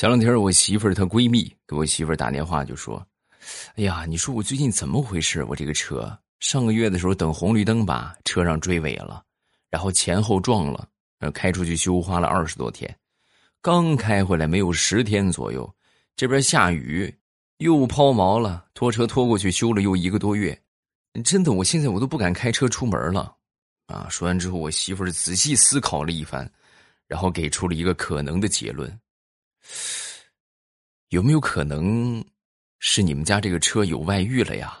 前两天我媳妇儿她闺蜜给我媳妇儿打电话就说：“哎呀，你说我最近怎么回事？我这个车上个月的时候等红绿灯吧，车上追尾了，然后前后撞了，开出去修花了二十多天，刚开回来没有十天左右，这边下雨又抛锚了，拖车拖过去修了又一个多月，真的，我现在我都不敢开车出门了。”啊！说完之后，我媳妇儿仔细思考了一番，然后给出了一个可能的结论。有没有可能是你们家这个车有外遇了呀？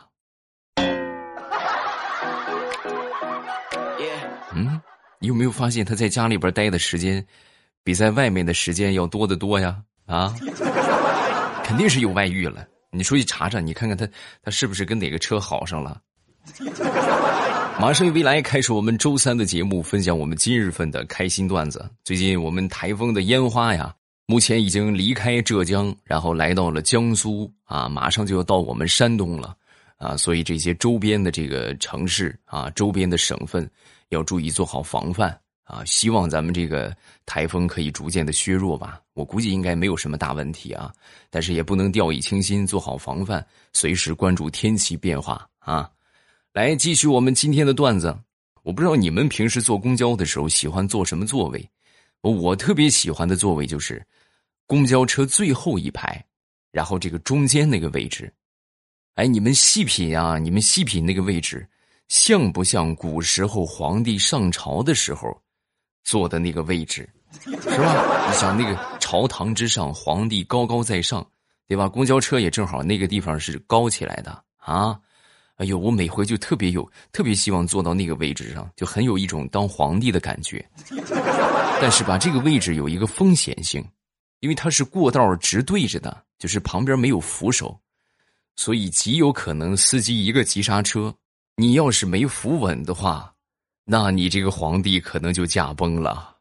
嗯，你有没有发现他在家里边待的时间比在外面的时间要多得多呀？啊，肯定是有外遇了。你出去查查，你看看他他是不是跟哪个车好上了？马上与未来开始我们周三的节目，分享我们今日份的开心段子。最近我们台风的烟花呀。目前已经离开浙江，然后来到了江苏啊，马上就要到我们山东了啊，所以这些周边的这个城市啊，周边的省份要注意做好防范啊。希望咱们这个台风可以逐渐的削弱吧，我估计应该没有什么大问题啊，但是也不能掉以轻心，做好防范，随时关注天气变化啊。来继续我们今天的段子，我不知道你们平时坐公交的时候喜欢坐什么座位，我特别喜欢的座位就是。公交车最后一排，然后这个中间那个位置，哎，你们细品啊，你们细品那个位置，像不像古时候皇帝上朝的时候坐的那个位置，是吧？你想那个朝堂之上，皇帝高高在上，对吧？公交车也正好那个地方是高起来的啊！哎呦，我每回就特别有，特别希望坐到那个位置上，就很有一种当皇帝的感觉。但是吧，这个位置有一个风险性。因为它是过道直对着的，就是旁边没有扶手，所以极有可能司机一个急刹车，你要是没扶稳的话，那你这个皇帝可能就驾崩了。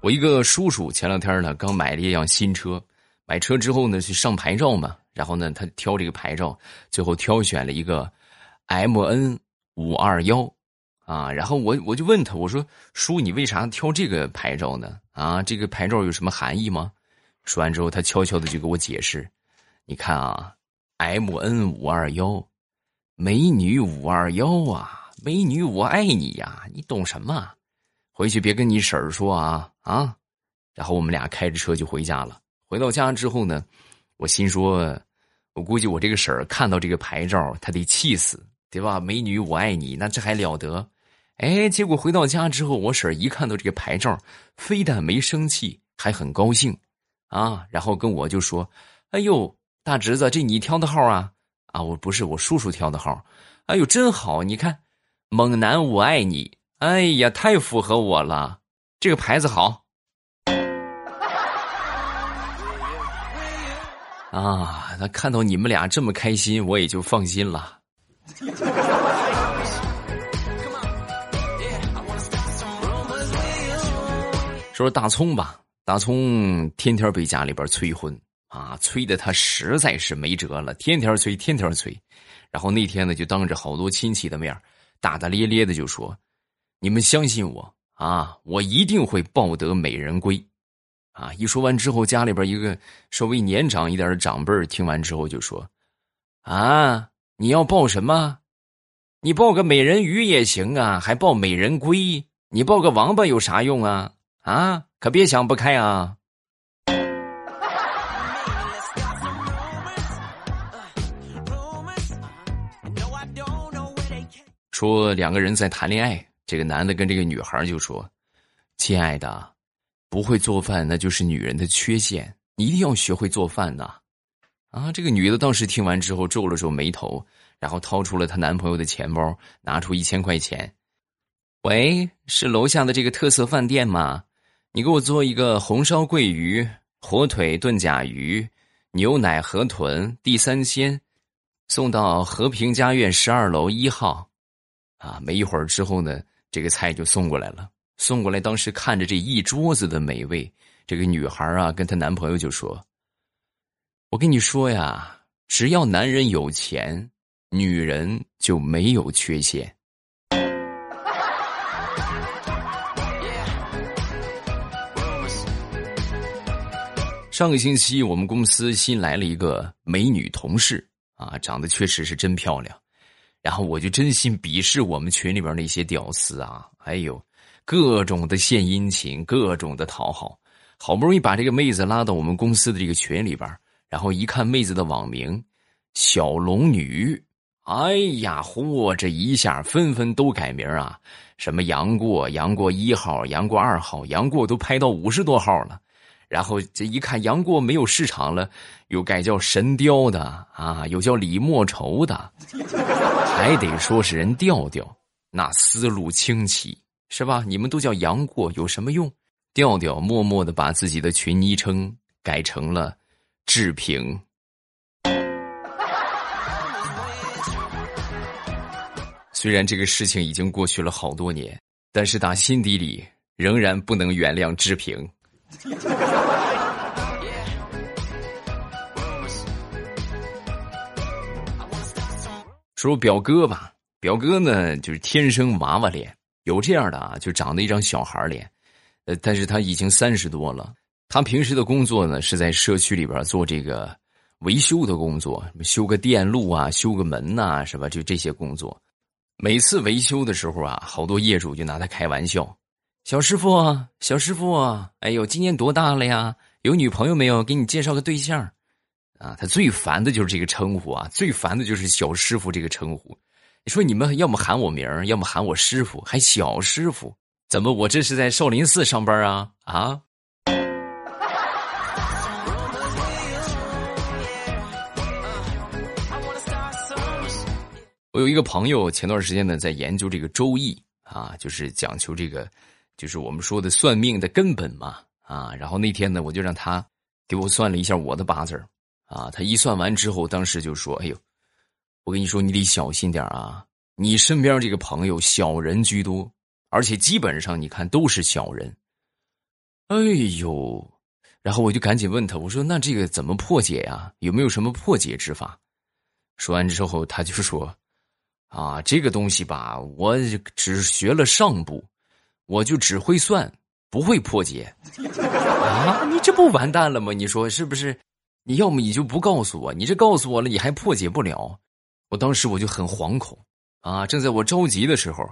我一个叔叔前两天呢刚买了一辆新车，买车之后呢去上牌照嘛，然后呢他挑这个牌照，最后挑选了一个 M N。五二幺，啊，然后我我就问他，我说叔，你为啥挑这个牌照呢？啊，这个牌照有什么含义吗？说完之后，他悄悄的就给我解释，你看啊，M N 五二幺，美女五二幺啊，美女我爱你呀，你懂什么？回去别跟你婶儿说啊啊！然后我们俩开着车就回家了。回到家之后呢，我心说，我估计我这个婶儿看到这个牌照，她得气死。对吧，美女我爱你，那这还了得？哎，结果回到家之后，我婶一看到这个牌照，非但没生气，还很高兴，啊，然后跟我就说：“哎呦，大侄子，这你挑的号啊？啊，我不是我叔叔挑的号。哎呦，真好，你看，猛男我爱你，哎呀，太符合我了，这个牌子好。啊，那看到你们俩这么开心，我也就放心了。”说 说大葱吧，大葱天天被家里边催婚啊，催的他实在是没辙了，天天催，天天催。然后那天呢，就当着好多亲戚的面，大大咧咧的就说：“你们相信我啊，我一定会抱得美人归。”啊，一说完之后，家里边一个稍微年长一点的长辈听完之后就说：“啊。”你要抱什么？你抱个美人鱼也行啊，还抱美人龟？你抱个王八有啥用啊？啊，可别想不开啊！说两个人在谈恋爱，这个男的跟这个女孩就说：“亲爱的，不会做饭那就是女人的缺陷，你一定要学会做饭呐。”，啊这个女的当时听完之后皱了皱眉头，然后掏出了她男朋友的钱包，拿出一千块钱。喂，是楼下的这个特色饭店吗？你给我做一个红烧桂鱼、火腿炖甲鱼、牛奶河豚、地三鲜，送到和平家苑十二楼一号。啊，没一会儿之后呢，这个菜就送过来了。送过来，当时看着这一桌子的美味，这个女孩啊，跟她男朋友就说。我跟你说呀只要男人有钱女人就没有缺陷。上个星期我们公司新来了一个美女同事啊长得确实是真漂亮。然后我就真心鄙视我们群里边那些屌丝啊还有各种的献殷勤各种的讨好。好不容易把这个妹子拉到我们公司的这个群里边然后一看妹子的网名“小龙女”，哎呀，嚯，这一下纷纷都改名啊，什么杨过、杨过一号、杨过二号，杨过都拍到五十多号了。然后这一看杨过没有市场了，又改叫神雕的啊，又叫李莫愁的，还得说是人调调，那思路清奇是吧？你们都叫杨过有什么用？调调默默的把自己的群昵称改成了志平。虽然这个事情已经过去了好多年，但是打心底里仍然不能原谅志平。说表哥吧，表哥呢就是天生娃娃脸，有这样的啊，就长得一张小孩脸，呃，但是他已经三十多了。他平时的工作呢是在社区里边做这个维修的工作，修个电路啊，修个门呐，是吧？就这些工作。每次维修的时候啊，好多业主就拿他开玩笑：“小师傅，小师傅，哎呦，今年多大了呀？有女朋友没有？给你介绍个对象。”啊，他最烦的就是这个称呼啊，最烦的就是小师傅这个称呼。你说你们要么喊我名儿，要么喊我师傅，还小师傅，怎么我这是在少林寺上班啊？啊！我有一个朋友，前段时间呢在研究这个《周易》啊，就是讲求这个，就是我们说的算命的根本嘛啊。然后那天呢，我就让他给我算了一下我的八字。啊，他一算完之后，当时就说：“哎呦，我跟你说，你得小心点啊！你身边这个朋友小人居多，而且基本上你看都是小人。”哎呦，然后我就赶紧问他：“我说那这个怎么破解呀？有没有什么破解之法？”说完之后，他就说：“啊，这个东西吧，我只学了上部，我就只会算，不会破解。啊，你这不完蛋了吗？你说是不是？”你要么你就不告诉我，你这告诉我了，你还破解不了。我当时我就很惶恐啊！正在我着急的时候，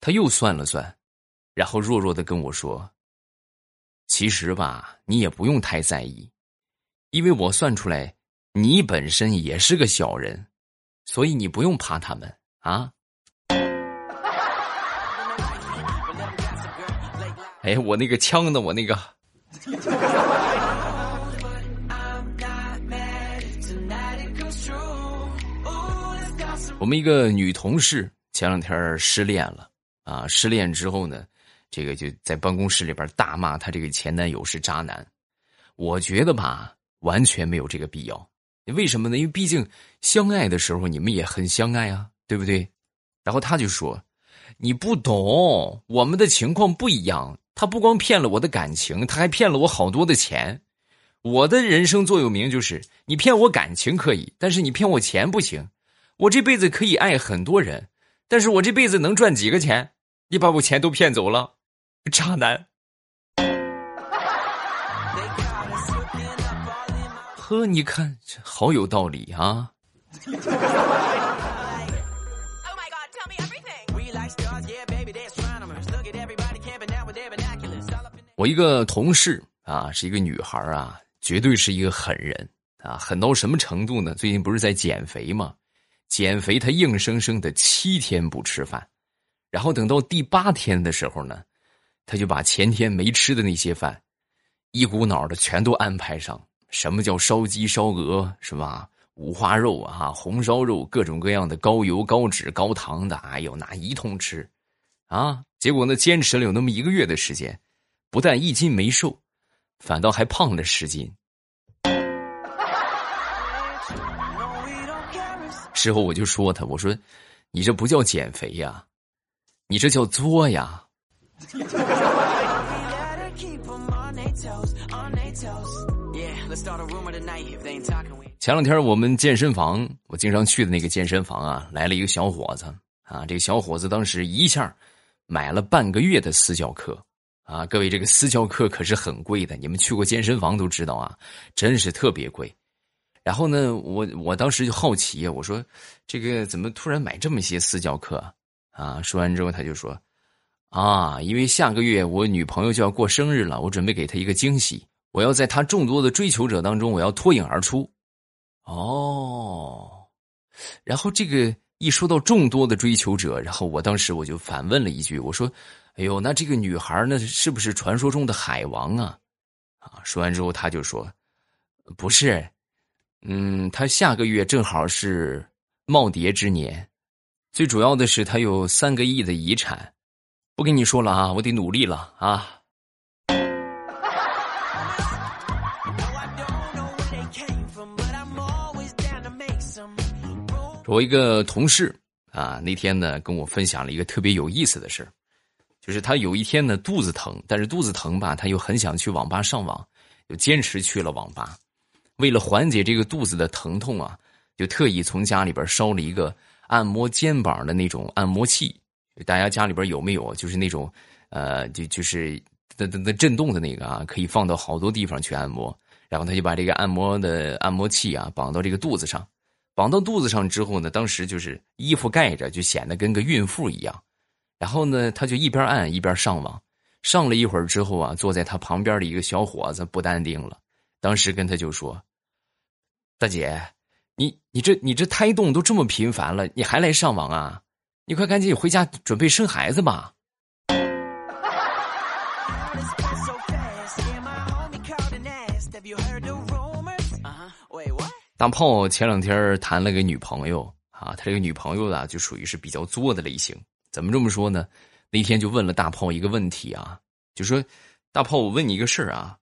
他又算了算，然后弱弱的跟我说：“其实吧，你也不用太在意，因为我算出来你本身也是个小人，所以你不用怕他们啊。”哎，我那个枪呢？我那个。我们一个女同事前两天失恋了啊！失恋之后呢，这个就在办公室里边大骂她这个前男友是渣男。我觉得吧，完全没有这个必要。为什么呢？因为毕竟相爱的时候你们也很相爱啊，对不对？然后他就说：“你不懂，我们的情况不一样。他不光骗了我的感情，他还骗了我好多的钱。我的人生座右铭就是：你骗我感情可以，但是你骗我钱不行。”我这辈子可以爱很多人，但是我这辈子能赚几个钱？你把我钱都骗走了，渣男！呵，你看，好有道理啊！我一个同事啊，是一个女孩啊，绝对是一个狠人啊，狠到什么程度呢？最近不是在减肥吗？减肥，她硬生生的七天不吃饭，然后等到第八天的时候呢，他就把前天没吃的那些饭，一股脑的全都安排上。什么叫烧鸡、烧鹅，是吧？五花肉啊，红烧肉，各种各样的高油、高脂、高糖的，哎呦，那一通吃，啊！结果呢，坚持了有那么一个月的时间，不但一斤没瘦，反倒还胖了十斤。之后我就说他，我说，你这不叫减肥呀，你这叫作呀。前两天我们健身房，我经常去的那个健身房啊，来了一个小伙子啊，这个小伙子当时一下买了半个月的私教课啊，各位，这个私教课可是很贵的，你们去过健身房都知道啊，真是特别贵。然后呢，我我当时就好奇，我说这个怎么突然买这么些私教课啊？说完之后，他就说啊，因为下个月我女朋友就要过生日了，我准备给她一个惊喜，我要在她众多的追求者当中，我要脱颖而出。哦，然后这个。一说到众多的追求者，然后我当时我就反问了一句：“我说，哎呦，那这个女孩呢是不是传说中的海王啊？”啊，说完之后他就说：“不是，嗯，他下个月正好是耄耋之年，最主要的是他有三个亿的遗产，不跟你说了啊，我得努力了啊。”我一个同事啊，那天呢跟我分享了一个特别有意思的事就是他有一天呢肚子疼，但是肚子疼吧，他又很想去网吧上网，就坚持去了网吧。为了缓解这个肚子的疼痛啊，就特意从家里边烧了一个按摩肩膀的那种按摩器。大家家里边有没有？就是那种呃，就就是的的的震动的那个啊，可以放到好多地方去按摩。然后他就把这个按摩的按摩器啊绑到这个肚子上。绑到肚子上之后呢，当时就是衣服盖着，就显得跟个孕妇一样。然后呢，他就一边按一边上网。上了一会儿之后啊，坐在他旁边的一个小伙子不淡定了，当时跟他就说：“大姐，你你这你这胎动都这么频繁了，你还来上网啊？你快赶紧回家准备生孩子吧。”大炮前两天谈了个女朋友啊，他这个女朋友呢就属于是比较作的类型。怎么这么说呢？那天就问了大炮一个问题啊，就说：“大炮，我问你一个事儿啊，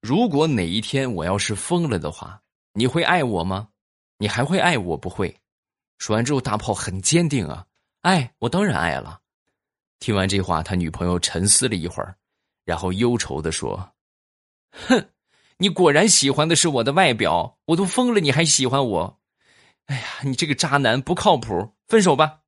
如果哪一天我要是疯了的话，你会爱我吗？你还会爱我不会？”说完之后，大炮很坚定啊，爱我当然爱了。听完这话，他女朋友沉思了一会儿，然后忧愁的说：“哼。”你果然喜欢的是我的外表，我都疯了，你还喜欢我？哎呀，你这个渣男不靠谱，分手吧。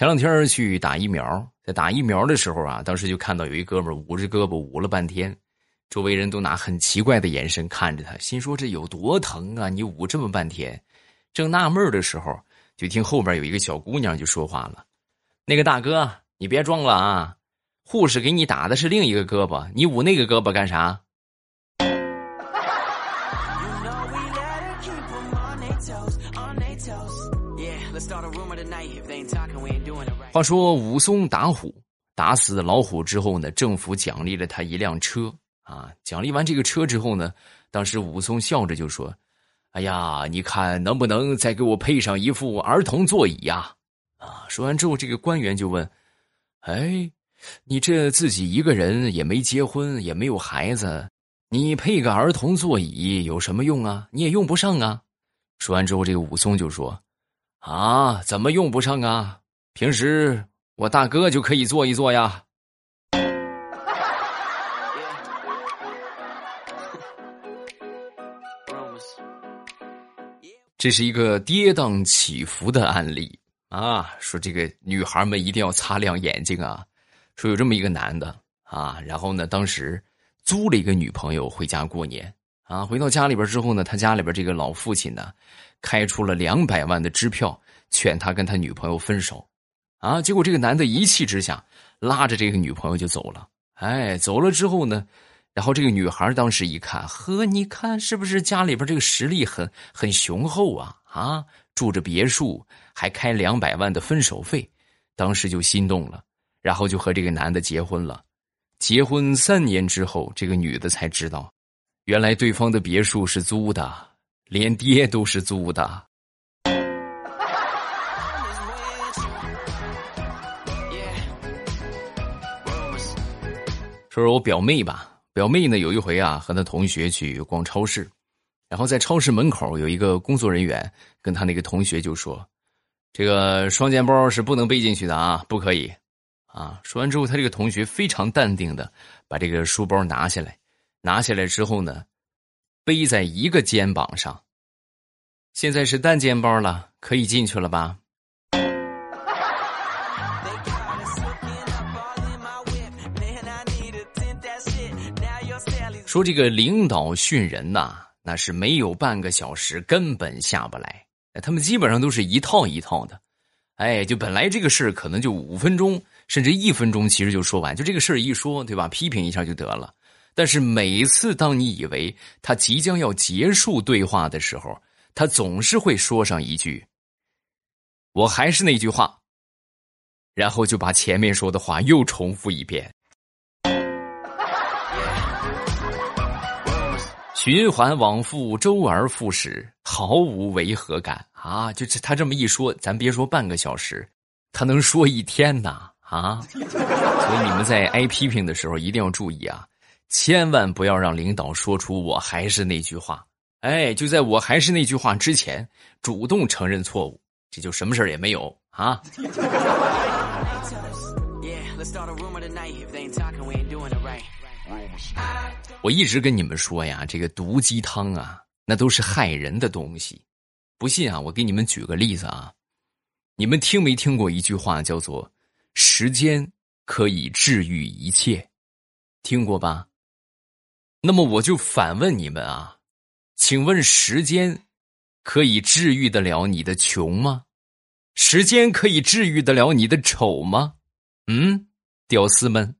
前两天去打疫苗，在打疫苗的时候啊，当时就看到有一哥们捂着胳膊捂了半天，周围人都拿很奇怪的眼神看着他，心说这有多疼啊？你捂这么半天，正纳闷的时候。就听后边有一个小姑娘就说话了：“那个大哥，你别装了啊！护士给你打的是另一个胳膊，你捂那个胳膊干啥？”话说武松打虎，打死老虎之后呢，政府奖励了他一辆车啊！奖励完这个车之后呢，当时武松笑着就说。哎呀，你看能不能再给我配上一副儿童座椅呀？啊！说完之后，这个官员就问：“哎，你这自己一个人也没结婚，也没有孩子，你配个儿童座椅有什么用啊？你也用不上啊！”说完之后，这个武松就说：“啊，怎么用不上啊？平时我大哥就可以坐一坐呀。”这是一个跌宕起伏的案例啊！说这个女孩们一定要擦亮眼睛啊！说有这么一个男的啊，然后呢，当时租了一个女朋友回家过年啊。回到家里边之后呢，他家里边这个老父亲呢，开出了两百万的支票，劝他跟他女朋友分手啊。结果这个男的一气之下，拉着这个女朋友就走了。哎，走了之后呢？然后这个女孩当时一看，呵，你看是不是家里边这个实力很很雄厚啊？啊，住着别墅，还开两百万的分手费，当时就心动了，然后就和这个男的结婚了。结婚三年之后，这个女的才知道，原来对方的别墅是租的，连爹都是租的。说说我表妹吧。表妹呢，有一回啊，和她同学去逛超市，然后在超市门口有一个工作人员跟她那个同学就说：“这个双肩包是不能背进去的啊，不可以。”啊，说完之后，他这个同学非常淡定的把这个书包拿下来，拿下来之后呢，背在一个肩膀上。现在是单肩包了，可以进去了吧？说这个领导训人呐，那是没有半个小时根本下不来。他们基本上都是一套一套的，哎，就本来这个事儿可能就五分钟甚至一分钟，其实就说完，就这个事儿一说，对吧？批评一下就得了。但是每次当你以为他即将要结束对话的时候，他总是会说上一句：“我还是那句话。”然后就把前面说的话又重复一遍，循环往复，周而复始，毫无违和感啊！就是他这么一说，咱别说半个小时，他能说一天呐啊！所以你们在挨批评的时候一定要注意啊，千万不要让领导说出“我还是那句话”。哎，就在我还是那句话之前，主动承认错误，这就什么事也没有啊。我一直跟你们说呀，这个毒鸡汤啊，那都是害人的东西。不信啊，我给你们举个例子啊，你们听没听过一句话叫做“时间可以治愈一切”，听过吧？那么我就反问你们啊。请问时间可以治愈得了你的穷吗？时间可以治愈得了你的丑吗？嗯，屌丝们。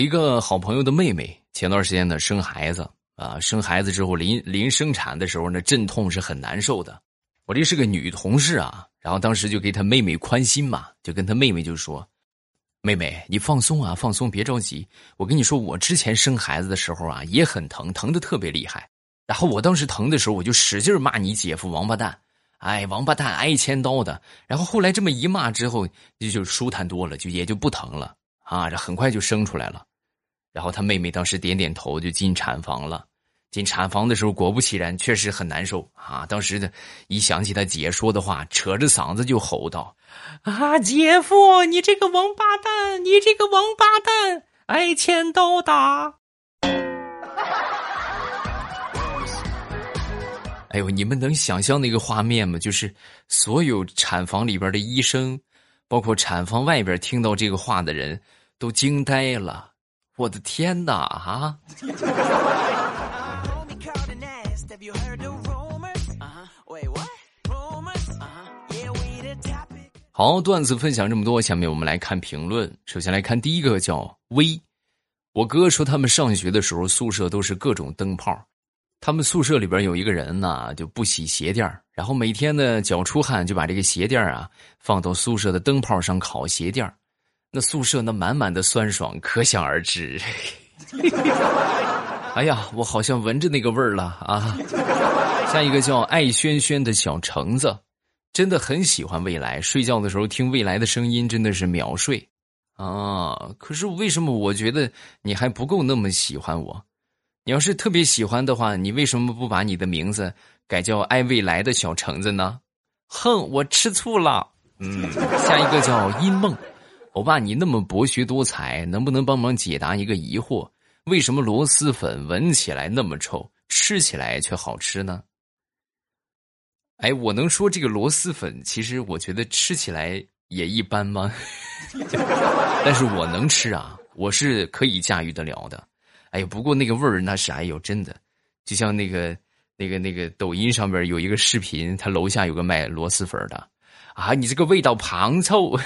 一个好朋友的妹妹，前段时间呢生孩子啊，生孩子之后临临生产的时候呢，阵痛是很难受的。我这是个女同事啊。然后当时就给她妹妹宽心嘛，就跟她妹妹就说：“妹妹，你放松啊，放松，别着急。我跟你说，我之前生孩子的时候啊，也很疼，疼的特别厉害。然后我当时疼的时候，我就使劲骂你姐夫王八蛋，哎，王八蛋，挨千刀的。然后后来这么一骂之后，就就舒坦多了，就也就不疼了啊，这很快就生出来了。然后他妹妹当时点点头，就进产房了。”进产房的时候，果不其然，确实很难受啊！当时呢，一想起他姐说的话，扯着嗓子就吼道：“啊，姐夫，你这个王八蛋，你这个王八蛋，挨千刀打！” 哎呦，你们能想象那个画面吗？就是所有产房里边的医生，包括产房外边听到这个话的人都惊呆了。我的天哪！啊！好，段子分享这么多，下面我们来看评论。首先来看第一个，叫威。我哥说他们上学的时候宿舍都是各种灯泡，他们宿舍里边有一个人呢就不洗鞋垫然后每天呢脚出汗就把这个鞋垫啊放到宿舍的灯泡上烤鞋垫那宿舍那满满的酸爽可想而知。哎呀，我好像闻着那个味儿了啊！下一个叫爱轩轩的小橙子。真的很喜欢未来，睡觉的时候听未来的声音真的是秒睡，啊！可是为什么我觉得你还不够那么喜欢我？你要是特别喜欢的话，你为什么不把你的名字改叫爱未来的小橙子呢？哼，我吃醋了。嗯，下一个叫阴梦，欧巴，你那么博学多才，能不能帮忙解答一个疑惑？为什么螺蛳粉闻起来那么臭，吃起来却好吃呢？哎，我能说这个螺蛳粉，其实我觉得吃起来也一般吗？但是我能吃啊，我是可以驾驭得了的。哎，不过那个味儿那是哎呦，真的，就像那个那个那个抖音上边有一个视频，他楼下有个卖螺蛳粉的，啊，你这个味道旁臭，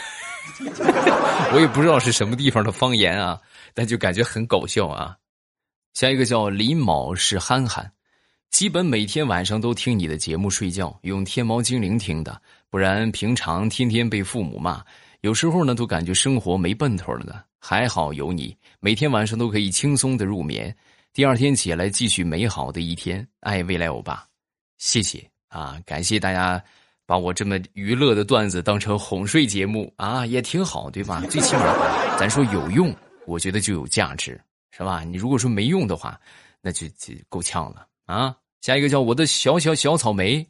我也不知道是什么地方的方言啊，但就感觉很搞笑啊。下一个叫李某是憨憨。基本每天晚上都听你的节目睡觉，用天猫精灵听的，不然平常天天被父母骂，有时候呢都感觉生活没奔头了呢。还好有你，每天晚上都可以轻松的入眠，第二天起来继续美好的一天。爱未来欧巴，谢谢啊，感谢大家把我这么娱乐的段子当成哄睡节目啊，也挺好，对吧？最起码咱说有用，我觉得就有价值，是吧？你如果说没用的话，那就就够呛了啊。下一个叫我的小小小草莓，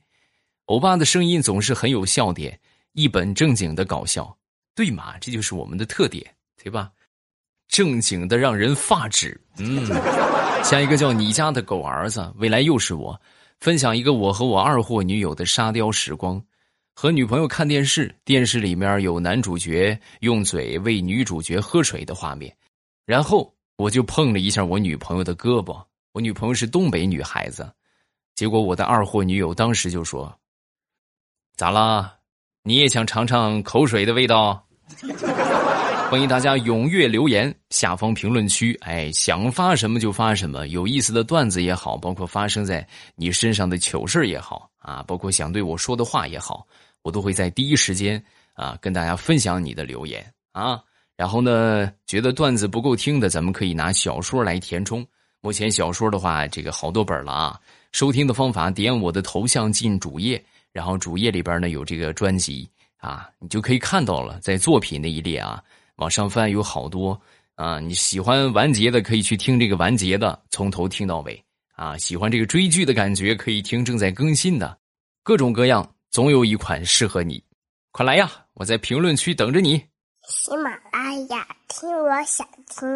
欧巴的声音总是很有笑点，一本正经的搞笑。对嘛？这就是我们的特点，对吧？正经的让人发指。嗯，下一个叫你家的狗儿子，未来又是我，分享一个我和我二货女友的沙雕时光。和女朋友看电视，电视里面有男主角用嘴喂女主角喝水的画面，然后我就碰了一下我女朋友的胳膊。我女朋友是东北女孩子，结果我的二货女友当时就说：“咋啦？你也想尝尝口水的味道？”欢迎大家踊跃留言，下方评论区，哎，想发什么就发什么，有意思的段子也好，包括发生在你身上的糗事也好啊，包括想对我说的话也好。我都会在第一时间啊跟大家分享你的留言啊，然后呢，觉得段子不够听的，咱们可以拿小说来填充。目前小说的话，这个好多本了啊。收听的方法，点我的头像进主页，然后主页里边呢有这个专辑啊，你就可以看到了，在作品那一列啊，往上翻有好多啊。你喜欢完结的，可以去听这个完结的，从头听到尾啊。喜欢这个追剧的感觉，可以听正在更新的，各种各样。总有一款适合你，快来呀！我在评论区等着你。喜马拉雅，听我想听。